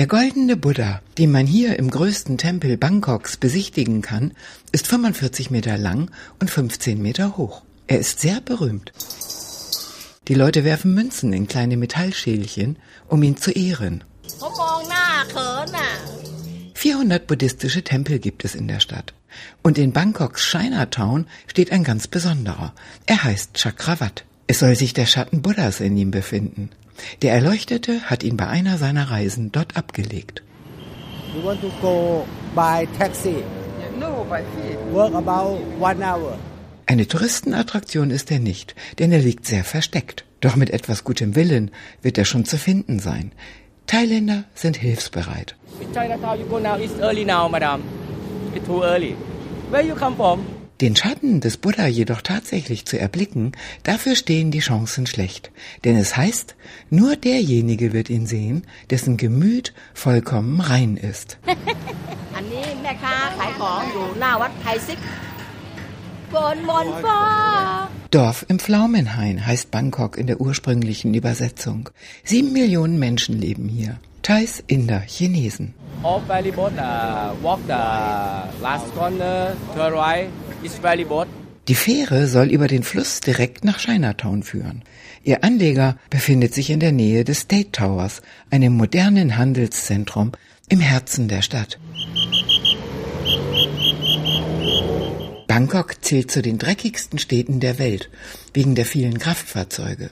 Der goldene Buddha, den man hier im größten Tempel Bangkoks besichtigen kann, ist 45 Meter lang und 15 Meter hoch. Er ist sehr berühmt. Die Leute werfen Münzen in kleine Metallschälchen, um ihn zu ehren. 400 buddhistische Tempel gibt es in der Stadt. Und in Bangkoks Chinatown steht ein ganz besonderer. Er heißt Chakravat. Es soll sich der Schatten Buddhas in ihm befinden. Der Erleuchtete hat ihn bei einer seiner Reisen dort abgelegt. You want to go by taxi? No, by feet. Work about one hour. Eine Touristenattraktion ist er nicht, denn er liegt sehr versteckt. Doch mit etwas gutem Willen wird er schon zu finden sein. Thailänder sind hilfsbereit. Den Schatten des Buddha jedoch tatsächlich zu erblicken, dafür stehen die Chancen schlecht. Denn es heißt, nur derjenige wird ihn sehen, dessen Gemüt vollkommen rein ist. Dorf im Pflaumenhain heißt Bangkok in der ursprünglichen Übersetzung. Sieben Millionen Menschen leben hier. Thais, Inder, Chinesen. Die Fähre soll über den Fluss direkt nach Chinatown führen. Ihr Anleger befindet sich in der Nähe des State Towers, einem modernen Handelszentrum im Herzen der Stadt. Bangkok zählt zu den dreckigsten Städten der Welt wegen der vielen Kraftfahrzeuge.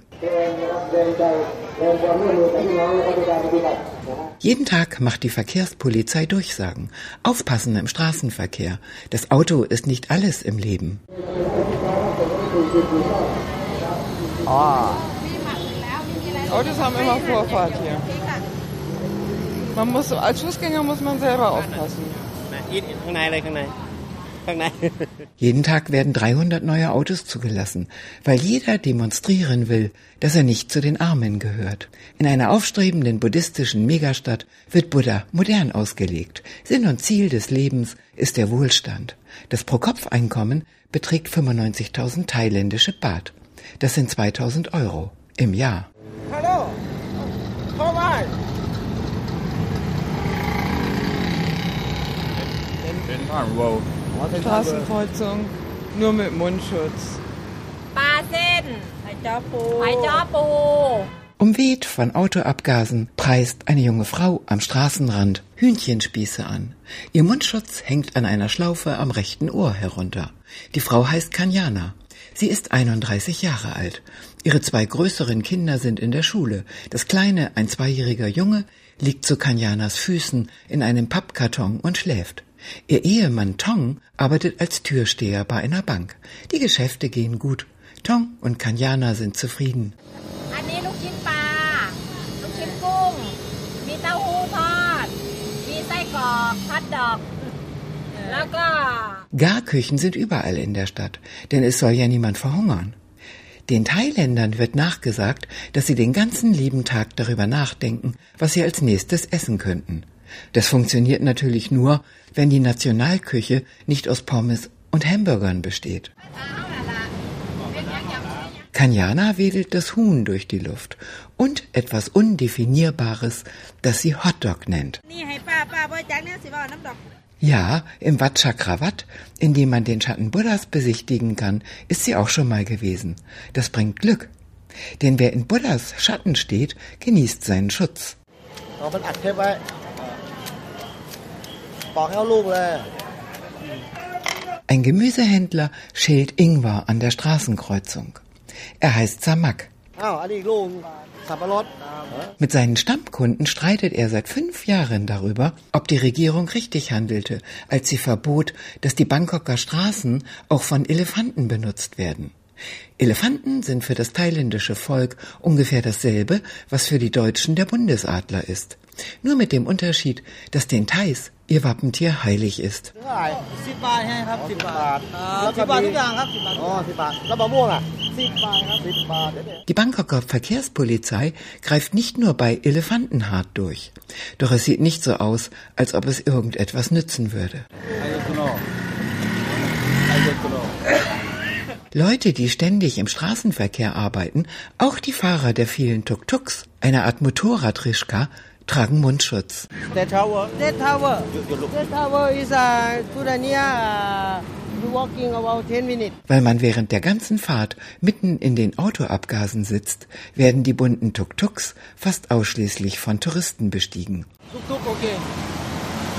Jeden Tag macht die Verkehrspolizei Durchsagen. Aufpassen im Straßenverkehr. Das Auto ist nicht alles im Leben. Ah. Autos haben immer Vorfahrt hier. Man muss, als Fußgänger muss man selber aufpassen. Jeden Tag werden 300 neue Autos zugelassen, weil jeder demonstrieren will, dass er nicht zu den Armen gehört. In einer aufstrebenden buddhistischen Megastadt wird Buddha modern ausgelegt. Sinn und Ziel des Lebens ist der Wohlstand. Das Pro-Kopf-Einkommen beträgt 95.000 thailändische Baht. Das sind 2.000 Euro im Jahr. Hallo, komm mal. Wow. Straßenkreuzung, nur mit Mundschutz. Umweht von Autoabgasen preist eine junge Frau am Straßenrand Hühnchenspieße an. Ihr Mundschutz hängt an einer Schlaufe am rechten Ohr herunter. Die Frau heißt Kanyana. Sie ist 31 Jahre alt. Ihre zwei größeren Kinder sind in der Schule. Das kleine, ein zweijähriger Junge, liegt zu Kanyanas Füßen in einem Pappkarton und schläft. Ihr Ehemann Tong arbeitet als Türsteher bei einer Bank. Die Geschäfte gehen gut. Tong und Kanyana sind zufrieden. Garküchen sind überall in der Stadt, denn es soll ja niemand verhungern. Den Thailändern wird nachgesagt, dass sie den ganzen lieben Tag darüber nachdenken, was sie als nächstes essen könnten. Das funktioniert natürlich nur, wenn die Nationalküche nicht aus Pommes und Hamburgern besteht. Kanyana wedelt das Huhn durch die Luft und etwas Undefinierbares, das sie Hotdog nennt. Ja, im Wat Chakravat, in dem man den Schatten Buddhas besichtigen kann, ist sie auch schon mal gewesen. Das bringt Glück. Denn wer in Buddhas Schatten steht, genießt seinen Schutz. Ein Gemüsehändler schält Ingwer an der Straßenkreuzung. Er heißt Samak. Mit seinen Stammkunden streitet er seit fünf Jahren darüber, ob die Regierung richtig handelte, als sie verbot, dass die Bangkoker Straßen auch von Elefanten benutzt werden. Elefanten sind für das thailändische Volk ungefähr dasselbe, was für die Deutschen der Bundesadler ist. Nur mit dem Unterschied, dass den Thais ihr Wappentier heilig ist. Die Bangkoker Verkehrspolizei greift nicht nur bei Elefanten hart durch. Doch es sieht nicht so aus, als ob es irgendetwas nützen würde. Leute, die ständig im Straßenverkehr arbeiten, auch die Fahrer der vielen Tuk-Tuks, einer Art Motorradrischka, tragen Mundschutz. State Tower. State Tower. State Tower is uh, to the near uh, weil man während der ganzen Fahrt mitten in den Autoabgasen sitzt, werden die bunten Tuk-Tuks fast ausschließlich von Touristen bestiegen. Tuk-Tuk, okay.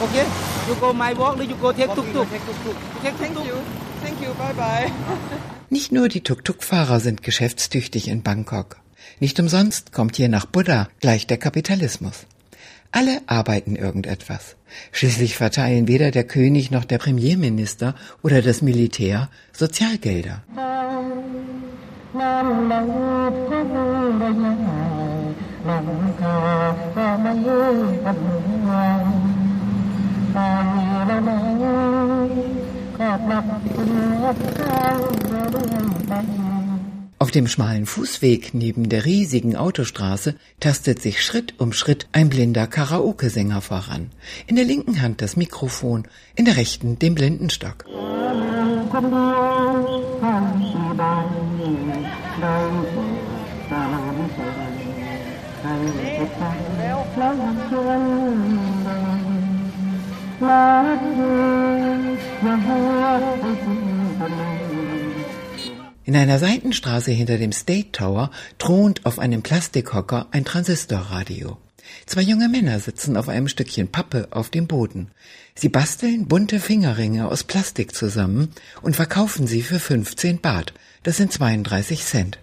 Okay, you go my walk, you go take Tuk-Tuk. Thank you. Thank you, bye bye. Nicht nur die Tuk-Tuk-Fahrer sind geschäftstüchtig in Bangkok. Nicht umsonst kommt hier nach Buddha gleich der Kapitalismus. Alle arbeiten irgendetwas. Schließlich verteilen weder der König noch der Premierminister oder das Militär Sozialgelder. Auf dem schmalen Fußweg neben der riesigen Autostraße tastet sich Schritt um Schritt ein blinder Karaoke-Sänger voran. In der linken Hand das Mikrofon, in der rechten den Blindenstock. In einer Seitenstraße hinter dem State Tower thront auf einem Plastikhocker ein Transistorradio. Zwei junge Männer sitzen auf einem Stückchen Pappe auf dem Boden. Sie basteln bunte Fingerringe aus Plastik zusammen und verkaufen sie für 15 Baht. Das sind 32 Cent.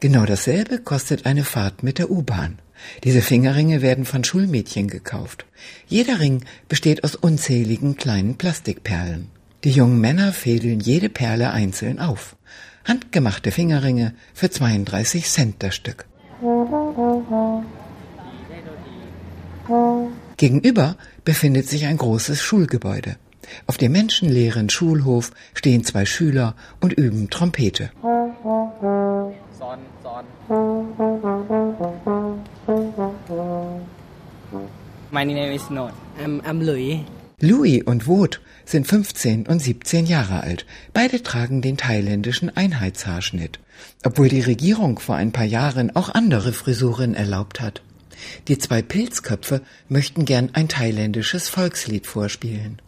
Genau dasselbe kostet eine Fahrt mit der U-Bahn. Diese Fingerringe werden von Schulmädchen gekauft. Jeder Ring besteht aus unzähligen kleinen Plastikperlen. Die jungen Männer fädeln jede Perle einzeln auf. Handgemachte Fingerringe für 32 Cent das Stück. Gegenüber befindet sich ein großes Schulgebäude. Auf dem menschenleeren Schulhof stehen zwei Schüler und üben Trompete. My name is Not. I'm, I'm Louis. Louis und Woth sind 15 und 17 Jahre alt. Beide tragen den thailändischen Einheitshaarschnitt, obwohl die Regierung vor ein paar Jahren auch andere Frisuren erlaubt hat. Die zwei Pilzköpfe möchten gern ein thailändisches Volkslied vorspielen.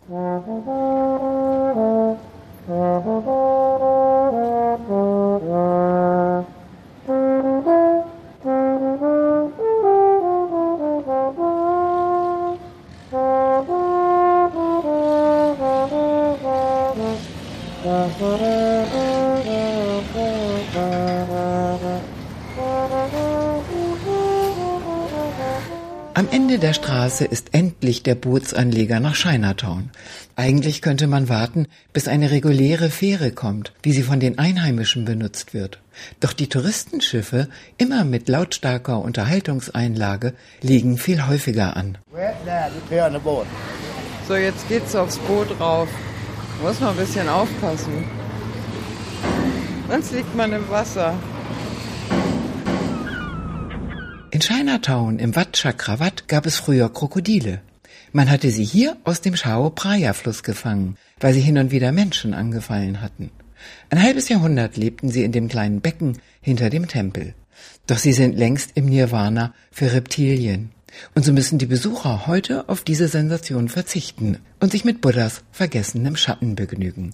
Am Ende der Straße ist endlich der Bootsanleger nach Chinatown. Eigentlich könnte man warten, bis eine reguläre Fähre kommt, wie sie von den Einheimischen benutzt wird. Doch die Touristenschiffe, immer mit lautstarker Unterhaltungseinlage, liegen viel häufiger an. So, jetzt geht's aufs Boot rauf. Muss man ein bisschen aufpassen. Sonst liegt man im Wasser. In Chinatown im Wat Chakravat gab es früher Krokodile. Man hatte sie hier aus dem Chao Phraya Fluss gefangen, weil sie hin und wieder Menschen angefallen hatten. Ein halbes Jahrhundert lebten sie in dem kleinen Becken hinter dem Tempel. Doch sie sind längst im Nirvana für Reptilien. Und so müssen die Besucher heute auf diese Sensation verzichten und sich mit Buddhas vergessenem Schatten begnügen.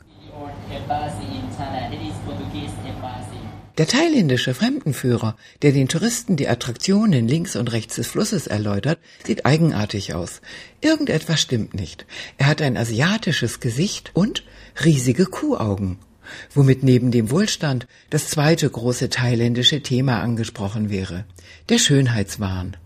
Der thailändische Fremdenführer, der den Touristen die Attraktionen links und rechts des Flusses erläutert, sieht eigenartig aus. Irgendetwas stimmt nicht. Er hat ein asiatisches Gesicht und riesige Kuhaugen, womit neben dem Wohlstand das zweite große thailändische Thema angesprochen wäre, der Schönheitswahn.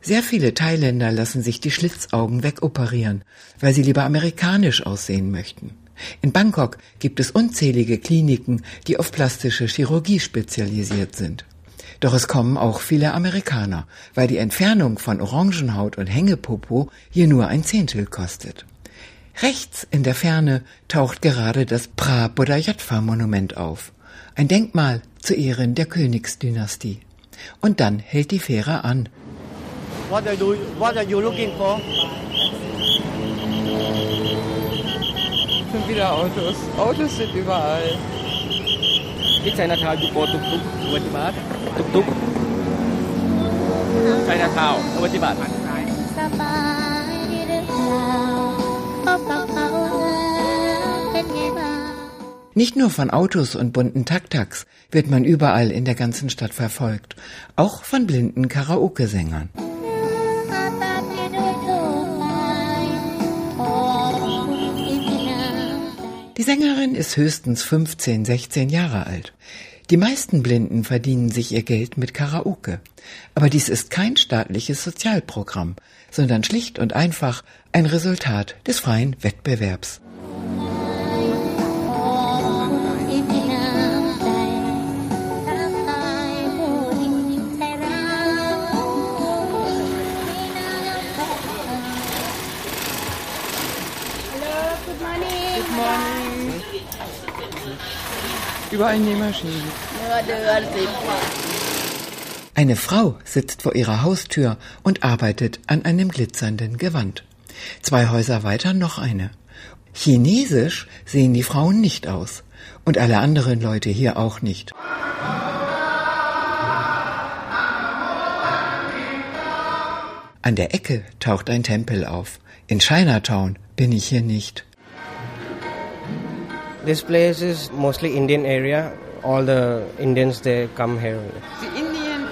Sehr viele Thailänder lassen sich die Schlitzaugen wegoperieren, weil sie lieber amerikanisch aussehen möchten. In Bangkok gibt es unzählige Kliniken, die auf plastische Chirurgie spezialisiert sind. Doch es kommen auch viele Amerikaner, weil die Entfernung von Orangenhaut und Hängepopo hier nur ein Zehntel kostet. Rechts in der Ferne taucht gerade das Pra Bodhayatva Monument auf, ein Denkmal zu Ehren der Königsdynastie. Und dann hält die Fähre an. What are you, what are you looking for? Schon wieder Autos. Autos sind überall. Di Chinatown, you go tuk-tuk, 20 baht. Tuk-tuk. Chinatown, 20 baht. Nicht nur von Autos und bunten Taktaks wird man überall in der ganzen Stadt verfolgt, auch von blinden Karaoke-Sängern. Die Sängerin ist höchstens 15, 16 Jahre alt. Die meisten Blinden verdienen sich ihr Geld mit Karaoke. Aber dies ist kein staatliches Sozialprogramm, sondern schlicht und einfach ein Resultat des freien Wettbewerbs. Überall Nähmaschinen. Eine Frau sitzt vor ihrer Haustür und arbeitet an einem glitzernden Gewand. Zwei Häuser weiter noch eine. Chinesisch sehen die Frauen nicht aus. Und alle anderen Leute hier auch nicht. An der Ecke taucht ein Tempel auf. In Chinatown bin ich hier nicht. This place is mostly Indian area. All the Indians they come here. The Indian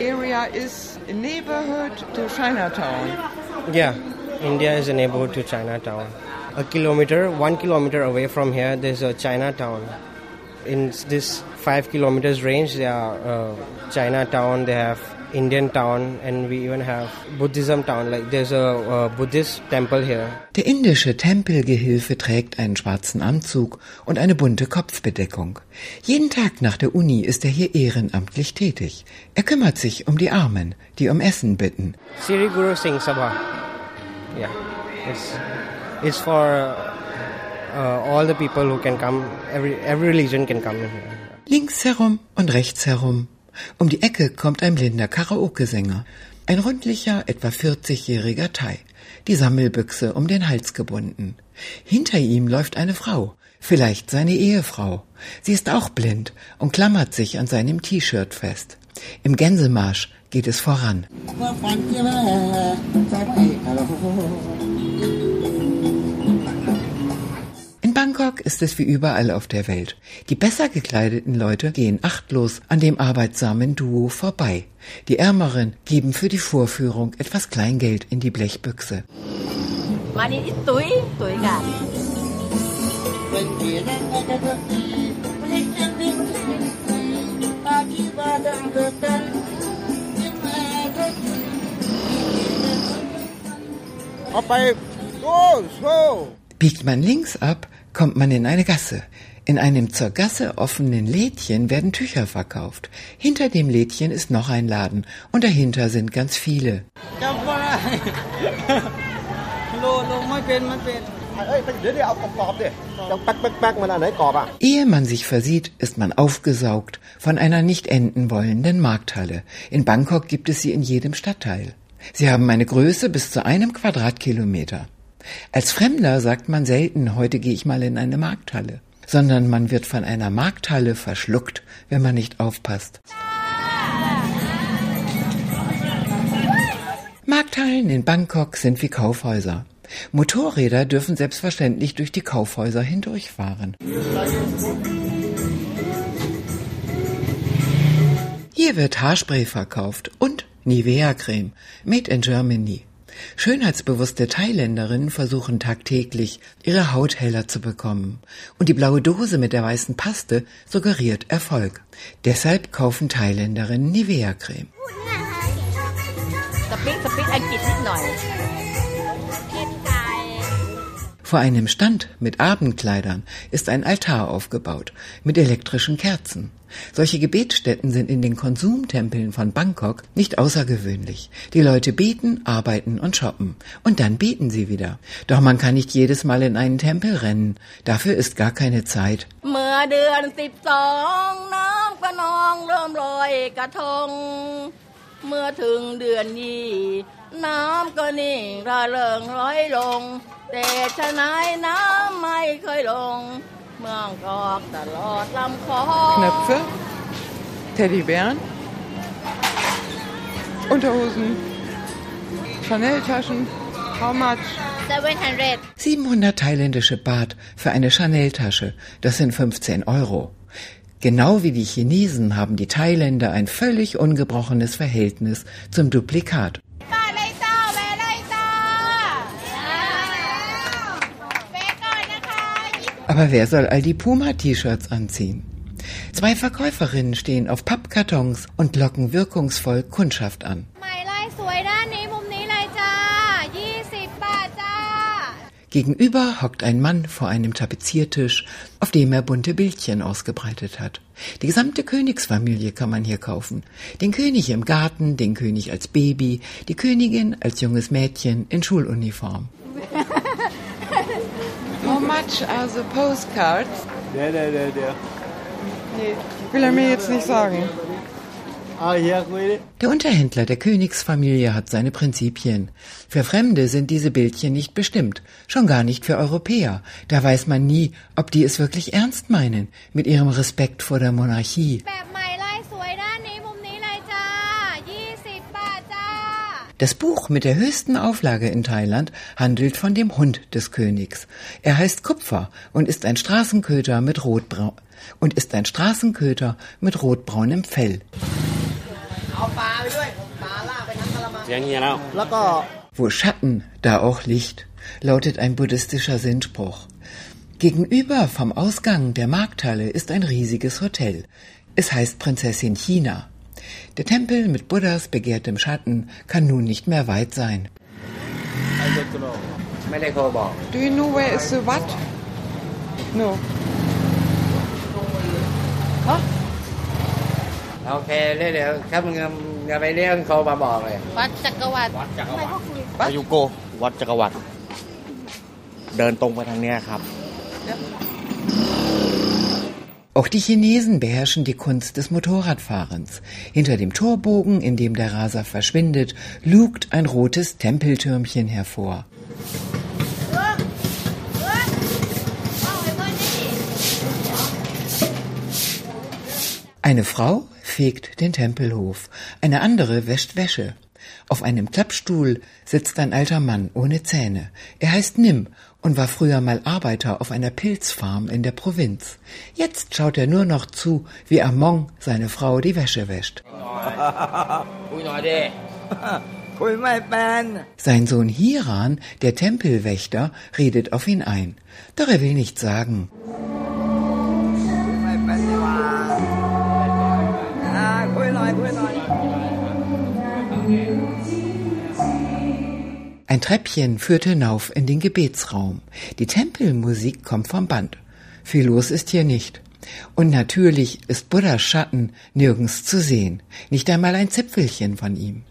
area is a neighborhood to Chinatown. Yeah, India is a neighborhood to Chinatown. A kilometer, one kilometer away from here, there's a Chinatown. In this five kilometers range, there are uh, Chinatown. They have Indian town and we even have Buddhism town. Like there's a, a Buddhist temple here. Der indische Tempelgehilfe trägt einen schwarzen Anzug und eine bunte Kopfbedeckung. Jeden Tag nach der Uni ist er hier ehrenamtlich tätig. Er kümmert sich um die Armen, die um Essen bitten. Sri Guru Singh Sabha. Yeah, it's it's for uh, all the people who can come. Every every religion can come. Links herum und rechts herum um die Ecke kommt ein blinder Karaoke-Sänger, ein rundlicher, etwa 40-jähriger Thai, die Sammelbüchse um den Hals gebunden. Hinter ihm läuft eine Frau, vielleicht seine Ehefrau. Sie ist auch blind und klammert sich an seinem T-Shirt fest. Im Gänsemarsch geht es voran. Bangkok ist es wie überall auf der Welt. Die besser gekleideten Leute gehen achtlos an dem arbeitsamen Duo vorbei. Die Ärmeren geben für die Vorführung etwas Kleingeld in die Blechbüchse. Biegt man links ab, kommt man in eine Gasse. In einem zur Gasse offenen Lädchen werden Tücher verkauft. Hinter dem Lädchen ist noch ein Laden und dahinter sind ganz viele. Ehe man sich versieht, ist man aufgesaugt von einer nicht enden wollenden Markthalle. In Bangkok gibt es sie in jedem Stadtteil. Sie haben eine Größe bis zu einem Quadratkilometer. Als Fremder sagt man selten, heute gehe ich mal in eine Markthalle, sondern man wird von einer Markthalle verschluckt, wenn man nicht aufpasst. Markthallen in Bangkok sind wie Kaufhäuser. Motorräder dürfen selbstverständlich durch die Kaufhäuser hindurchfahren. Hier wird Haarspray verkauft und Nivea-Creme, made in Germany. Schönheitsbewusste Thailänderinnen versuchen tagtäglich, ihre Haut heller zu bekommen. Und die blaue Dose mit der weißen Paste suggeriert Erfolg. Deshalb kaufen Thailänderinnen Nivea-Creme. Vor einem Stand mit Abendkleidern ist ein Altar aufgebaut mit elektrischen Kerzen. Solche Gebetsstätten sind in den Konsumtempeln von Bangkok nicht außergewöhnlich. Die Leute beten, arbeiten und shoppen. Und dann beten sie wieder. Doch man kann nicht jedes Mal in einen Tempel rennen. Dafür ist gar keine Zeit. เมื่อถึงเดือนยี่น้ำก็นิ่งระเริงร้อยลง แต่ชะนายน้ำไม่เคยลง Knöpfe, Teddybären, Unterhosen, Chanel-Taschen. How much? 700. 700 thailändische Baht für eine Chanel-Tasche. Das sind 15 Euro. Genau wie die Chinesen haben die Thailänder ein völlig ungebrochenes Verhältnis zum Duplikat. Aber wer soll all die Puma-T-Shirts anziehen? Zwei Verkäuferinnen stehen auf Pappkartons und locken wirkungsvoll Kundschaft an. Gegenüber hockt ein Mann vor einem Tapeziertisch, auf dem er bunte Bildchen ausgebreitet hat. Die gesamte Königsfamilie kann man hier kaufen. Den König im Garten, den König als Baby, die Königin als junges Mädchen in Schuluniform. How much are the postcards? Der, der, der, der. Nee, will er mir jetzt nicht sagen. Der Unterhändler der Königsfamilie hat seine Prinzipien. Für Fremde sind diese Bildchen nicht bestimmt, schon gar nicht für Europäer. Da weiß man nie, ob die es wirklich ernst meinen mit ihrem Respekt vor der Monarchie. Das Buch mit der höchsten Auflage in Thailand handelt von dem Hund des Königs. Er heißt Kupfer und ist ein Straßenköter mit rotbraun und ist ein Straßenköter mit rotbraunem Fell. Wo Schatten, da auch Licht, lautet ein buddhistischer Sinnspruch. Gegenüber vom Ausgang der Markthalle ist ein riesiges Hotel. Es heißt Prinzessin China. Der Tempel mit Buddhas begehrtem Schatten kann nun nicht mehr weit sein. Do you know where is the what? No. โอเคเดี๋ยวครับมึงอย่าไปเรียกเขามาบอกเลย วัดจักรวรรดิ วัดจักรวรรดิอายุโก วัดจักรวรรดิเดินตรงไปทางเนี้ยครับ auch die Chinesen beherrschen die Kunst des Motorradfahrens. Hinter dem Torbogen, in dem der Raser verschwindet, lugt ein rotes Tempeltürmchen hervor. Eine Frau fegt den Tempelhof, eine andere wäscht Wäsche. Auf einem Klappstuhl sitzt ein alter Mann ohne Zähne. Er heißt Nim und war früher mal Arbeiter auf einer Pilzfarm in der Provinz. Jetzt schaut er nur noch zu, wie Among seine Frau die Wäsche wäscht. Sein Sohn Hiran, der Tempelwächter, redet auf ihn ein. Doch er will nichts sagen. Ein Treppchen führt hinauf in den Gebetsraum. Die Tempelmusik kommt vom Band. Viel los ist hier nicht. Und natürlich ist Buddhas Schatten nirgends zu sehen, nicht einmal ein Zipfelchen von ihm.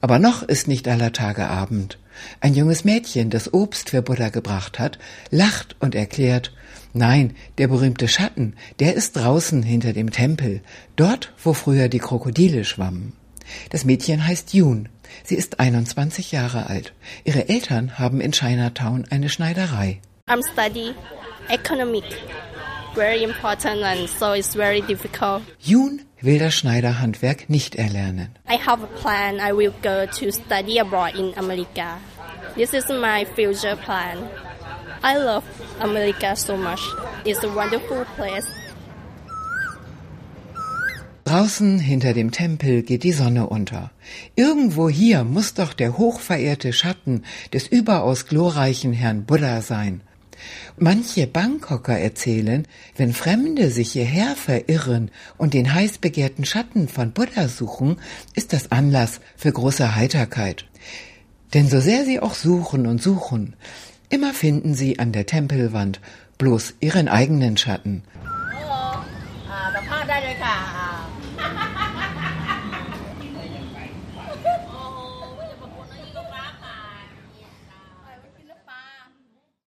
Aber noch ist nicht aller Tage Abend. Ein junges Mädchen, das Obst für Buddha gebracht hat, lacht und erklärt, nein, der berühmte Schatten, der ist draußen hinter dem Tempel, dort, wo früher die Krokodile schwammen. Das Mädchen heißt Jun. Sie ist 21 Jahre alt. Ihre Eltern haben in Chinatown eine Schneiderei. I'm study economic. Very important and so it's very difficult. Jun will das Schneiderhandwerk nicht erlernen. I have a plan. I will go to study abroad in America. This is my future plan. I love America so much. It's a wonderful place. Draußen hinter dem Tempel geht die Sonne unter. Irgendwo hier muss doch der hochverehrte Schatten des überaus glorreichen Herrn Buddha sein. Manche Bangkoker erzählen, wenn Fremde sich hierher verirren und den heiß begehrten Schatten von Buddha suchen, ist das Anlass für große Heiterkeit. Denn so sehr sie auch suchen und suchen, immer finden sie an der Tempelwand bloß ihren eigenen Schatten.